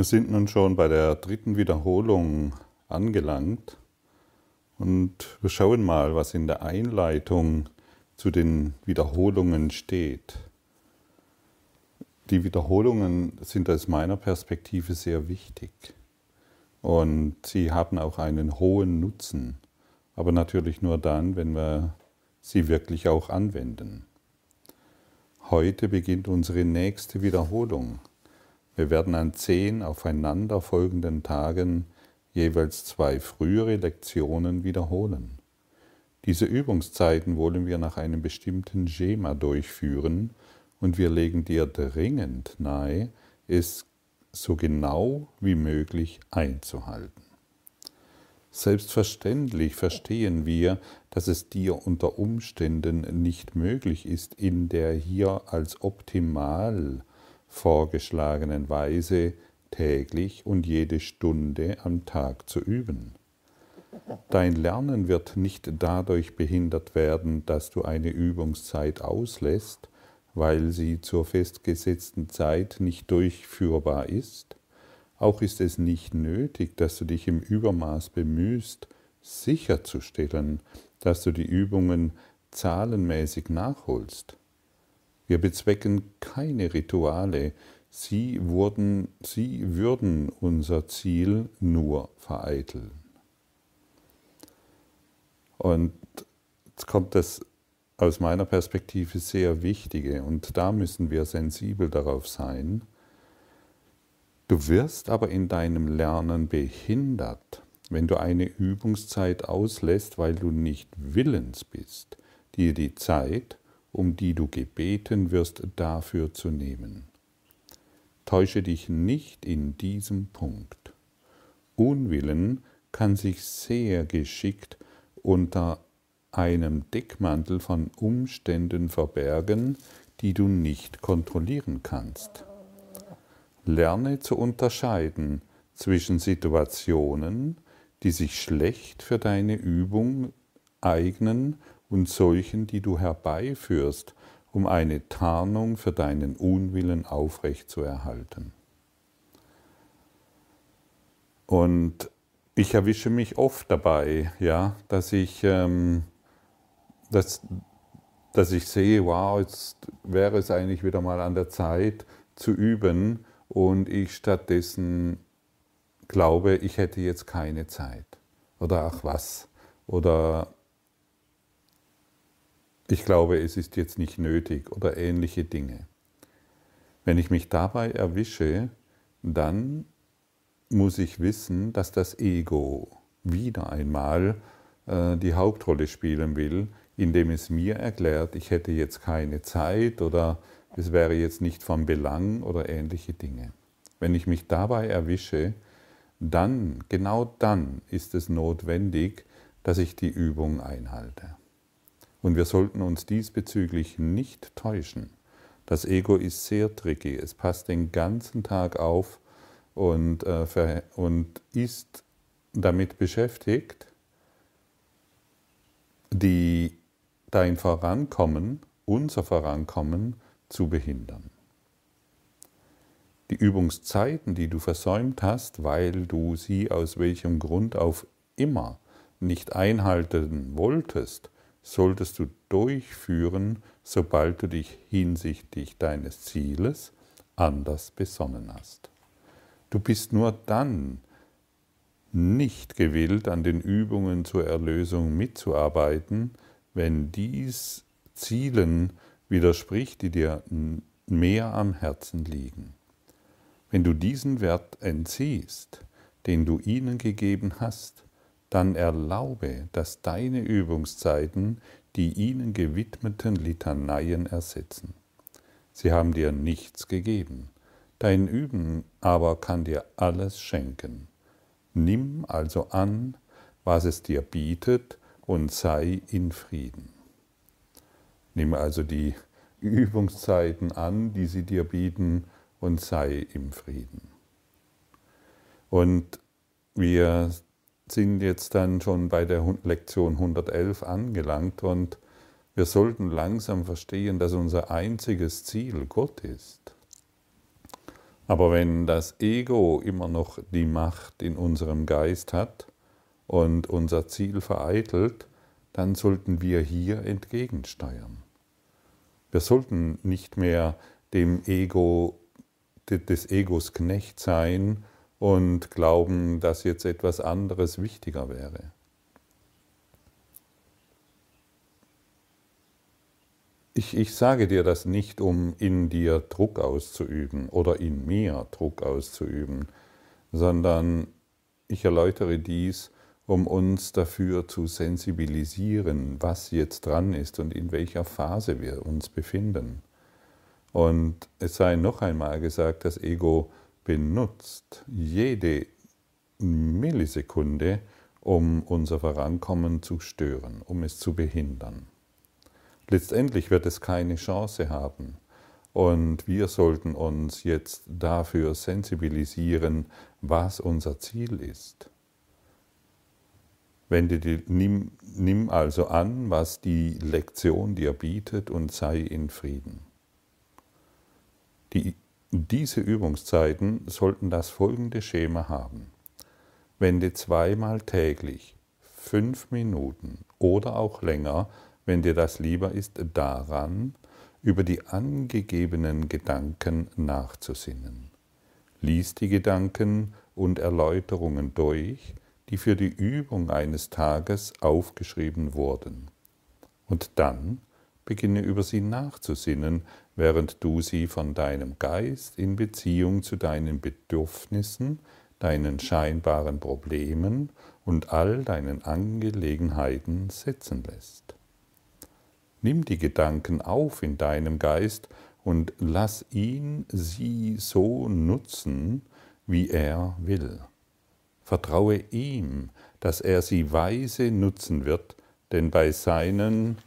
Wir sind nun schon bei der dritten Wiederholung angelangt und wir schauen mal, was in der Einleitung zu den Wiederholungen steht. Die Wiederholungen sind aus meiner Perspektive sehr wichtig und sie haben auch einen hohen Nutzen, aber natürlich nur dann, wenn wir sie wirklich auch anwenden. Heute beginnt unsere nächste Wiederholung. Wir werden an zehn aufeinanderfolgenden Tagen jeweils zwei frühere Lektionen wiederholen. Diese Übungszeiten wollen wir nach einem bestimmten Schema durchführen und wir legen dir dringend nahe, es so genau wie möglich einzuhalten. Selbstverständlich verstehen wir, dass es dir unter Umständen nicht möglich ist, in der hier als optimal vorgeschlagenen Weise täglich und jede Stunde am Tag zu üben. Dein Lernen wird nicht dadurch behindert werden, dass du eine Übungszeit auslässt, weil sie zur festgesetzten Zeit nicht durchführbar ist, auch ist es nicht nötig, dass du dich im Übermaß bemühst, sicherzustellen, dass du die Übungen zahlenmäßig nachholst. Wir bezwecken keine Rituale, sie, wurden, sie würden unser Ziel nur vereiteln. Und jetzt kommt das aus meiner Perspektive sehr Wichtige. Und da müssen wir sensibel darauf sein, Du wirst aber in deinem Lernen behindert, wenn du eine Übungszeit auslässt, weil du nicht willens bist, dir die Zeit, um die du gebeten wirst, dafür zu nehmen. Täusche dich nicht in diesem Punkt. Unwillen kann sich sehr geschickt unter einem Deckmantel von Umständen verbergen, die du nicht kontrollieren kannst. Lerne zu unterscheiden zwischen Situationen, die sich schlecht für deine Übung eignen und solchen, die du herbeiführst, um eine Tarnung für deinen Unwillen aufrechtzuerhalten. Und ich erwische mich oft dabei, ja, dass ich, ähm, dass, dass ich sehe, wow, jetzt wäre es eigentlich wieder mal an der Zeit zu üben und ich stattdessen glaube, ich hätte jetzt keine Zeit. Oder ach was. Oder ich glaube, es ist jetzt nicht nötig oder ähnliche Dinge. Wenn ich mich dabei erwische, dann muss ich wissen, dass das Ego wieder einmal äh, die Hauptrolle spielen will, indem es mir erklärt, ich hätte jetzt keine Zeit oder es wäre jetzt nicht von Belang oder ähnliche Dinge. Wenn ich mich dabei erwische, dann, genau dann ist es notwendig, dass ich die Übung einhalte. Und wir sollten uns diesbezüglich nicht täuschen. Das Ego ist sehr tricky. Es passt den ganzen Tag auf und, äh, und ist damit beschäftigt, die, dein Vorankommen, unser Vorankommen zu behindern. Die Übungszeiten, die du versäumt hast, weil du sie aus welchem Grund auf immer nicht einhalten wolltest, solltest du durchführen, sobald du dich hinsichtlich deines Zieles anders besonnen hast. Du bist nur dann nicht gewillt, an den Übungen zur Erlösung mitzuarbeiten, wenn dies Zielen widerspricht, die dir mehr am Herzen liegen. Wenn du diesen Wert entziehst, den du ihnen gegeben hast, dann erlaube, dass deine Übungszeiten die ihnen gewidmeten Litaneien ersetzen. Sie haben dir nichts gegeben, dein Üben aber kann dir alles schenken. Nimm also an, was es dir bietet, und sei in Frieden. Nimm also die Übungszeiten an, die sie dir bieten, und sei im Frieden. Und wir sind jetzt dann schon bei der Lektion 111 angelangt und wir sollten langsam verstehen, dass unser einziges Ziel Gott ist. Aber wenn das Ego immer noch die Macht in unserem Geist hat und unser Ziel vereitelt, dann sollten wir hier entgegensteuern. Wir sollten nicht mehr dem Ego, des Egos Knecht sein und glauben, dass jetzt etwas anderes wichtiger wäre. Ich, ich sage dir das nicht, um in dir Druck auszuüben oder in mir Druck auszuüben, sondern ich erläutere dies, um uns dafür zu sensibilisieren, was jetzt dran ist und in welcher Phase wir uns befinden. Und es sei noch einmal gesagt, das Ego benutzt jede Millisekunde, um unser Vorankommen zu stören, um es zu behindern. Letztendlich wird es keine Chance haben. Und wir sollten uns jetzt dafür sensibilisieren, was unser Ziel ist. Wende die, nimm, nimm also an, was die Lektion dir bietet und sei in Frieden. Die, diese Übungszeiten sollten das folgende Schema haben. Wende zweimal täglich fünf Minuten oder auch länger, wenn dir das lieber ist, daran, über die angegebenen Gedanken nachzusinnen. Lies die Gedanken und Erläuterungen durch, die für die Übung eines Tages aufgeschrieben wurden. Und dann beginne über sie nachzusinnen, während du sie von deinem Geist in Beziehung zu deinen Bedürfnissen, deinen scheinbaren Problemen und all deinen Angelegenheiten setzen lässt. Nimm die Gedanken auf in deinem Geist und lass ihn sie so nutzen, wie er will. Vertraue ihm, dass er sie weise nutzen wird, denn bei seinen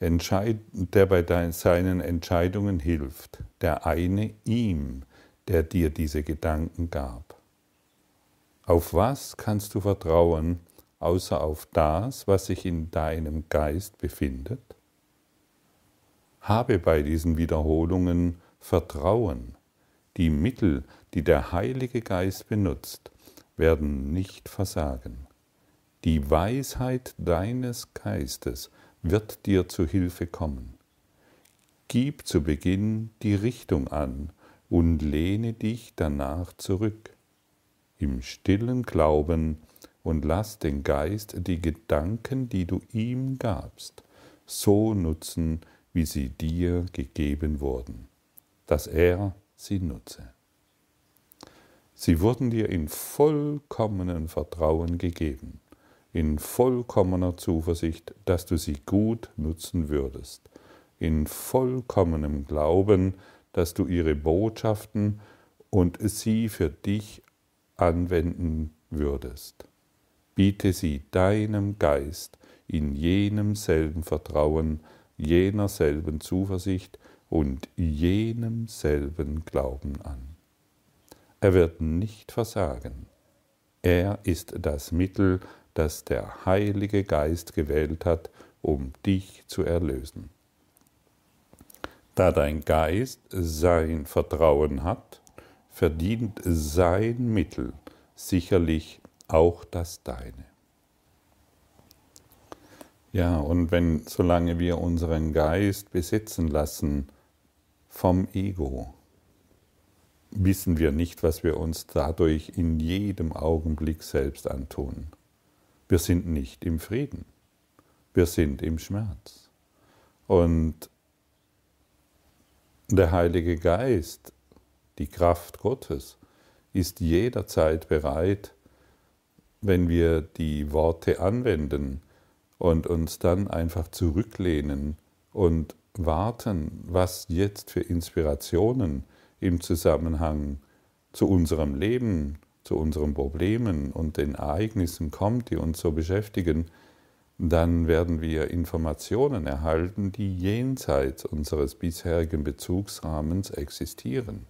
der bei seinen Entscheidungen hilft, der eine ihm, der dir diese Gedanken gab. Auf was kannst du vertrauen, außer auf das, was sich in deinem Geist befindet? Habe bei diesen Wiederholungen Vertrauen. Die Mittel, die der Heilige Geist benutzt, werden nicht versagen. Die Weisheit deines Geistes wird dir zu Hilfe kommen. Gib zu Beginn die Richtung an und lehne dich danach zurück, im stillen Glauben, und lass den Geist die Gedanken, die du ihm gabst, so nutzen, wie sie dir gegeben wurden, dass er sie nutze. Sie wurden dir in vollkommenem Vertrauen gegeben, in vollkommener Zuversicht, dass du sie gut nutzen würdest, in vollkommenem Glauben, dass du ihre Botschaften und sie für dich anwenden würdest. Biete sie deinem Geist in jenem selben Vertrauen, jener selben Zuversicht und jenem selben Glauben an. Er wird nicht versagen. Er ist das Mittel, das der Heilige Geist gewählt hat, um dich zu erlösen. Da dein Geist sein Vertrauen hat, verdient sein Mittel sicherlich auch das deine. Ja, und wenn, solange wir unseren Geist besitzen lassen vom Ego, wissen wir nicht, was wir uns dadurch in jedem Augenblick selbst antun. Wir sind nicht im Frieden. Wir sind im Schmerz. Und der Heilige Geist, die Kraft Gottes, ist jederzeit bereit, wenn wir die Worte anwenden und uns dann einfach zurücklehnen und warten, was jetzt für Inspirationen im Zusammenhang zu unserem Leben, zu unseren Problemen und den Ereignissen kommt, die uns so beschäftigen, dann werden wir Informationen erhalten, die jenseits unseres bisherigen Bezugsrahmens existieren.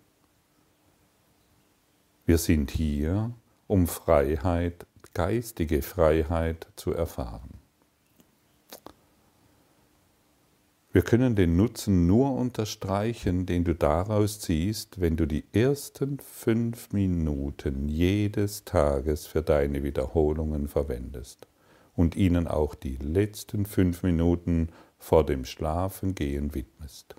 Wir sind hier, um Freiheit, geistige Freiheit zu erfahren. Wir können den Nutzen nur unterstreichen, den du daraus ziehst, wenn du die ersten fünf Minuten jedes Tages für deine Wiederholungen verwendest und ihnen auch die letzten fünf Minuten vor dem Schlafengehen widmest.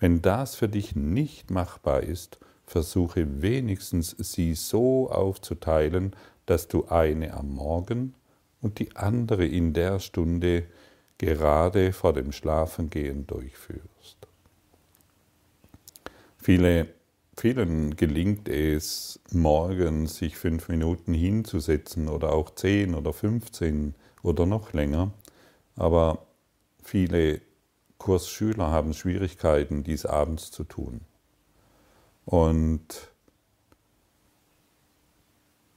Wenn das für dich nicht machbar ist, versuche wenigstens sie so aufzuteilen, dass du eine am Morgen und die andere in der Stunde gerade vor dem Schlafengehen durchführst. Viele, vielen gelingt es, morgens sich fünf Minuten hinzusetzen oder auch zehn oder 15 oder noch länger, aber viele Kursschüler haben Schwierigkeiten, dies abends zu tun. Und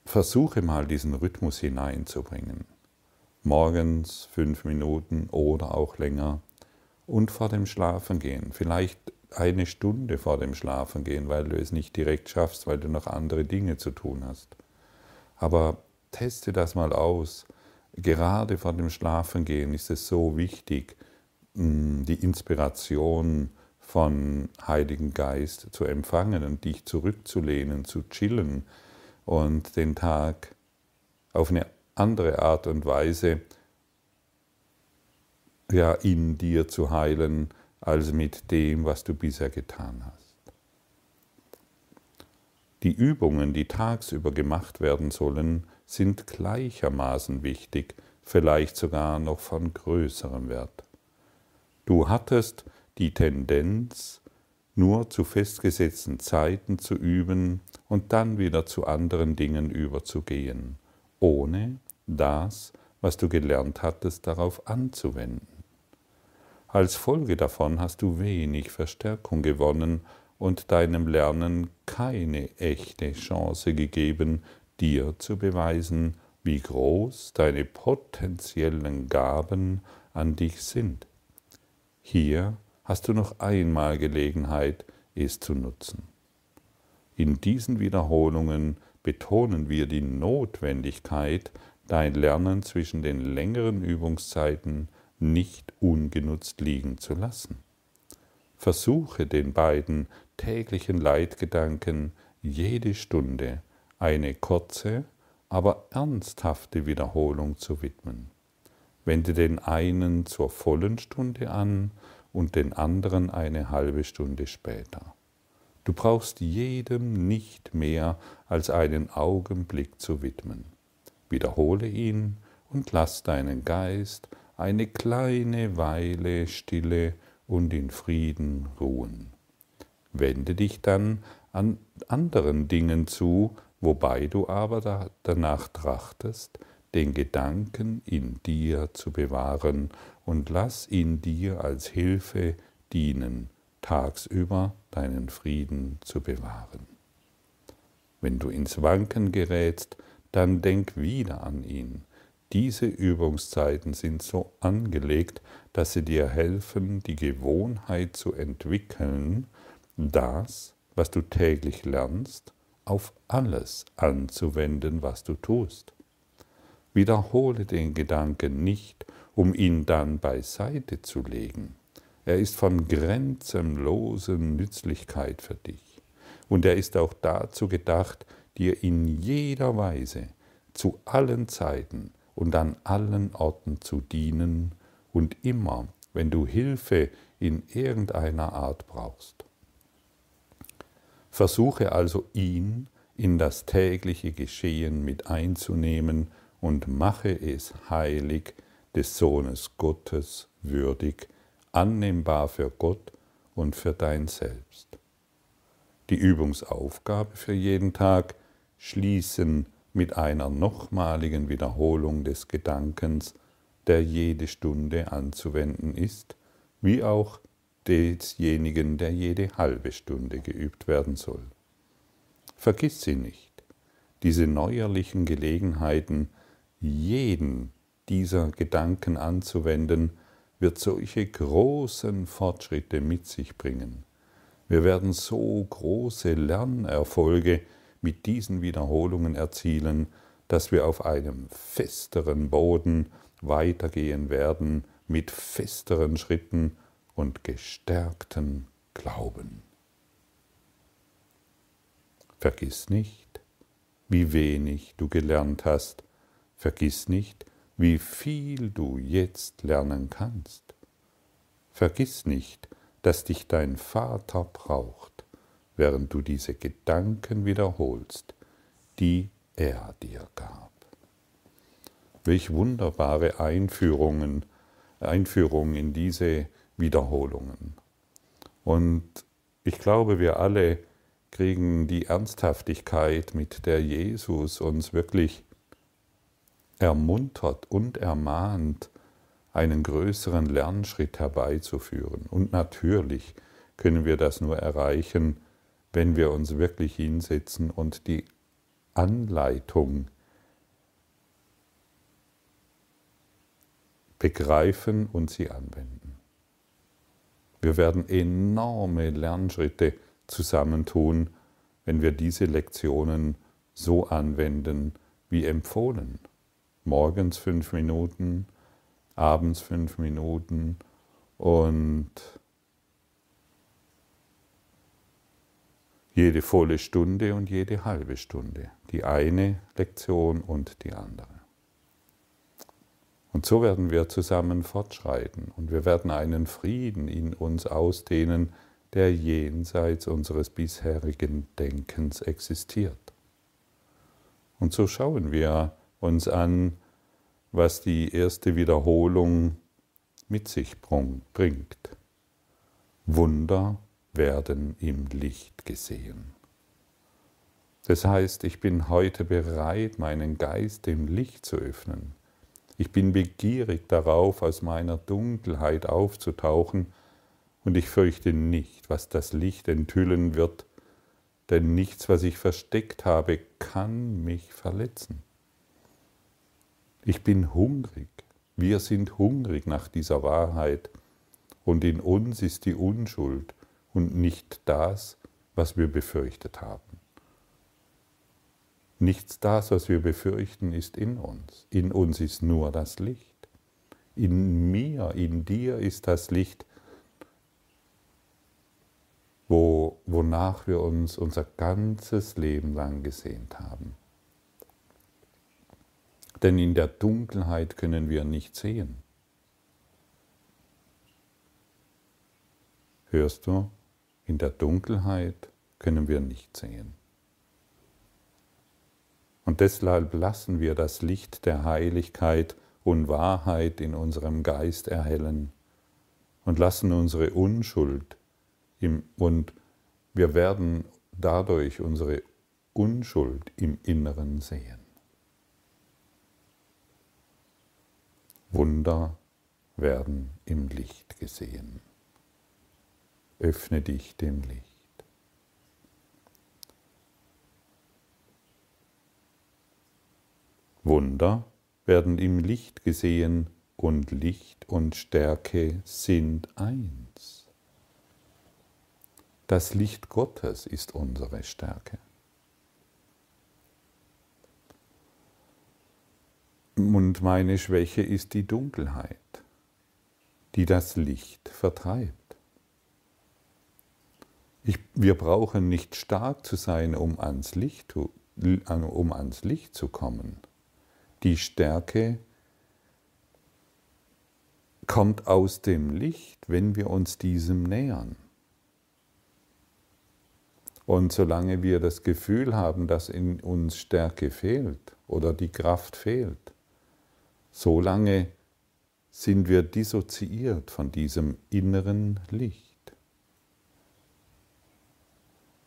versuche mal diesen Rhythmus hineinzubringen morgens fünf Minuten oder auch länger und vor dem Schlafengehen, vielleicht eine Stunde vor dem Schlafengehen, weil du es nicht direkt schaffst, weil du noch andere Dinge zu tun hast. Aber teste das mal aus. Gerade vor dem Schlafengehen ist es so wichtig, mm, die Inspiration von Heiligen Geist zu empfangen und dich zurückzulehnen, zu chillen und den Tag auf eine andere Art und Weise ja, in dir zu heilen, als mit dem, was du bisher getan hast. Die Übungen, die tagsüber gemacht werden sollen, sind gleichermaßen wichtig, vielleicht sogar noch von größerem Wert. Du hattest die Tendenz, nur zu festgesetzten Zeiten zu üben und dann wieder zu anderen Dingen überzugehen, ohne das, was du gelernt hattest, darauf anzuwenden. Als Folge davon hast du wenig Verstärkung gewonnen und deinem Lernen keine echte Chance gegeben, dir zu beweisen, wie groß deine potenziellen Gaben an dich sind. Hier hast du noch einmal Gelegenheit, es zu nutzen. In diesen Wiederholungen betonen wir die Notwendigkeit, dein Lernen zwischen den längeren Übungszeiten nicht ungenutzt liegen zu lassen. Versuche den beiden täglichen Leitgedanken jede Stunde eine kurze, aber ernsthafte Wiederholung zu widmen. Wende den einen zur vollen Stunde an und den anderen eine halbe Stunde später. Du brauchst jedem nicht mehr als einen Augenblick zu widmen. Wiederhole ihn und lass deinen Geist eine kleine Weile stille und in Frieden ruhen. Wende dich dann an anderen Dingen zu, wobei du aber danach trachtest, den Gedanken in dir zu bewahren und lass ihn dir als Hilfe dienen, tagsüber deinen Frieden zu bewahren. Wenn du ins Wanken gerätst, dann denk wieder an ihn. Diese Übungszeiten sind so angelegt, dass sie dir helfen, die Gewohnheit zu entwickeln, das, was du täglich lernst, auf alles anzuwenden, was du tust. Wiederhole den Gedanken nicht, um ihn dann beiseite zu legen. Er ist von grenzenloser Nützlichkeit für dich. Und er ist auch dazu gedacht, dir in jeder Weise, zu allen Zeiten und an allen Orten zu dienen und immer, wenn du Hilfe in irgendeiner Art brauchst. Versuche also ihn in das tägliche Geschehen mit einzunehmen und mache es heilig des Sohnes Gottes würdig, annehmbar für Gott und für dein Selbst. Die Übungsaufgabe für jeden Tag schließen mit einer nochmaligen Wiederholung des Gedankens, der jede Stunde anzuwenden ist, wie auch desjenigen, der jede halbe Stunde geübt werden soll. Vergiss sie nicht, diese neuerlichen Gelegenheiten, jeden dieser Gedanken anzuwenden, wird solche großen Fortschritte mit sich bringen. Wir werden so große Lernerfolge mit diesen Wiederholungen erzielen, dass wir auf einem festeren Boden weitergehen werden, mit festeren Schritten und gestärkten Glauben. Vergiss nicht, wie wenig du gelernt hast. Vergiss nicht, wie viel du jetzt lernen kannst. Vergiss nicht, dass dich dein Vater braucht, während du diese Gedanken wiederholst, die er dir gab. Welch wunderbare Einführungen, Einführung in diese Wiederholungen. Und ich glaube, wir alle kriegen die Ernsthaftigkeit, mit der Jesus uns wirklich ermuntert und ermahnt, einen größeren Lernschritt herbeizuführen. Und natürlich können wir das nur erreichen, wenn wir uns wirklich hinsetzen und die Anleitung begreifen und sie anwenden. Wir werden enorme Lernschritte zusammentun, wenn wir diese Lektionen so anwenden wie empfohlen. Morgens fünf Minuten, abends fünf Minuten und jede volle Stunde und jede halbe Stunde. Die eine Lektion und die andere. Und so werden wir zusammen fortschreiten und wir werden einen Frieden in uns ausdehnen, der jenseits unseres bisherigen Denkens existiert. Und so schauen wir uns an, was die erste Wiederholung mit sich bringt. Wunder werden im Licht gesehen. Das heißt, ich bin heute bereit, meinen Geist dem Licht zu öffnen. Ich bin begierig darauf, aus meiner Dunkelheit aufzutauchen, und ich fürchte nicht, was das Licht enthüllen wird, denn nichts, was ich versteckt habe, kann mich verletzen. Ich bin hungrig, wir sind hungrig nach dieser Wahrheit, und in uns ist die Unschuld und nicht das, was wir befürchtet haben. Nichts das, was wir befürchten, ist in uns. In uns ist nur das Licht. In mir, in dir ist das Licht, wo, wonach wir uns unser ganzes Leben lang gesehnt haben. Denn in der Dunkelheit können wir nicht sehen. Hörst du? In der Dunkelheit können wir nicht sehen. Und deshalb lassen wir das Licht der Heiligkeit und Wahrheit in unserem Geist erhellen und lassen unsere Unschuld im, und wir werden dadurch unsere Unschuld im Inneren sehen. Wunder werden im Licht gesehen. Öffne dich dem Licht. Wunder werden im Licht gesehen und Licht und Stärke sind eins. Das Licht Gottes ist unsere Stärke. Und meine Schwäche ist die Dunkelheit, die das Licht vertreibt. Ich, wir brauchen nicht stark zu sein, um ans Licht, um ans Licht zu kommen. Die Stärke kommt aus dem Licht, wenn wir uns diesem nähern. Und solange wir das Gefühl haben, dass in uns Stärke fehlt oder die Kraft fehlt, solange sind wir dissoziiert von diesem inneren Licht.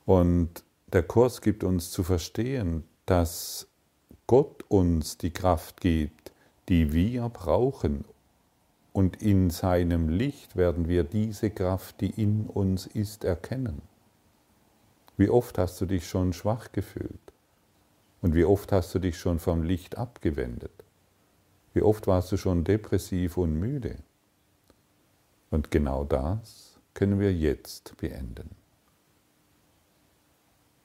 Und der Kurs gibt uns zu verstehen, dass Gott uns die Kraft gibt, die wir brauchen. Und in seinem Licht werden wir diese Kraft, die in uns ist, erkennen. Wie oft hast du dich schon schwach gefühlt? Und wie oft hast du dich schon vom Licht abgewendet? Wie oft warst du schon depressiv und müde? Und genau das können wir jetzt beenden.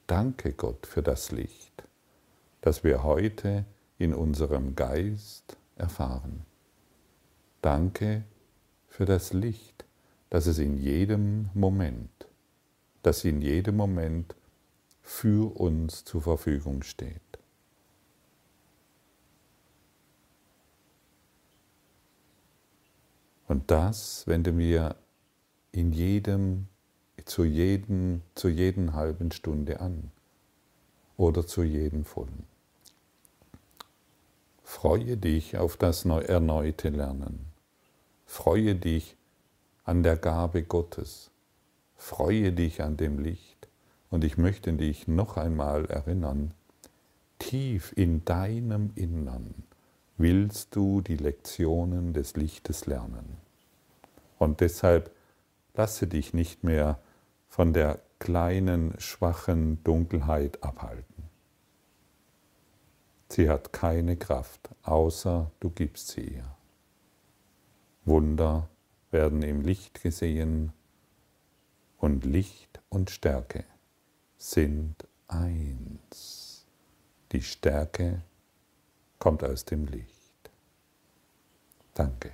Danke Gott für das Licht das wir heute in unserem Geist erfahren. Danke für das Licht, das es in jedem Moment, das in jedem Moment für uns zur Verfügung steht. Und das wenden wir in jedem, zu jedem, zu jeden halben Stunde an oder zu jedem vollen. Freue dich auf das erneute Lernen. Freue dich an der Gabe Gottes. Freue dich an dem Licht. Und ich möchte dich noch einmal erinnern, tief in deinem Innern willst du die Lektionen des Lichtes lernen. Und deshalb lasse dich nicht mehr von der kleinen, schwachen Dunkelheit abhalten. Sie hat keine Kraft, außer du gibst sie ihr. Wunder werden im Licht gesehen und Licht und Stärke sind eins. Die Stärke kommt aus dem Licht. Danke.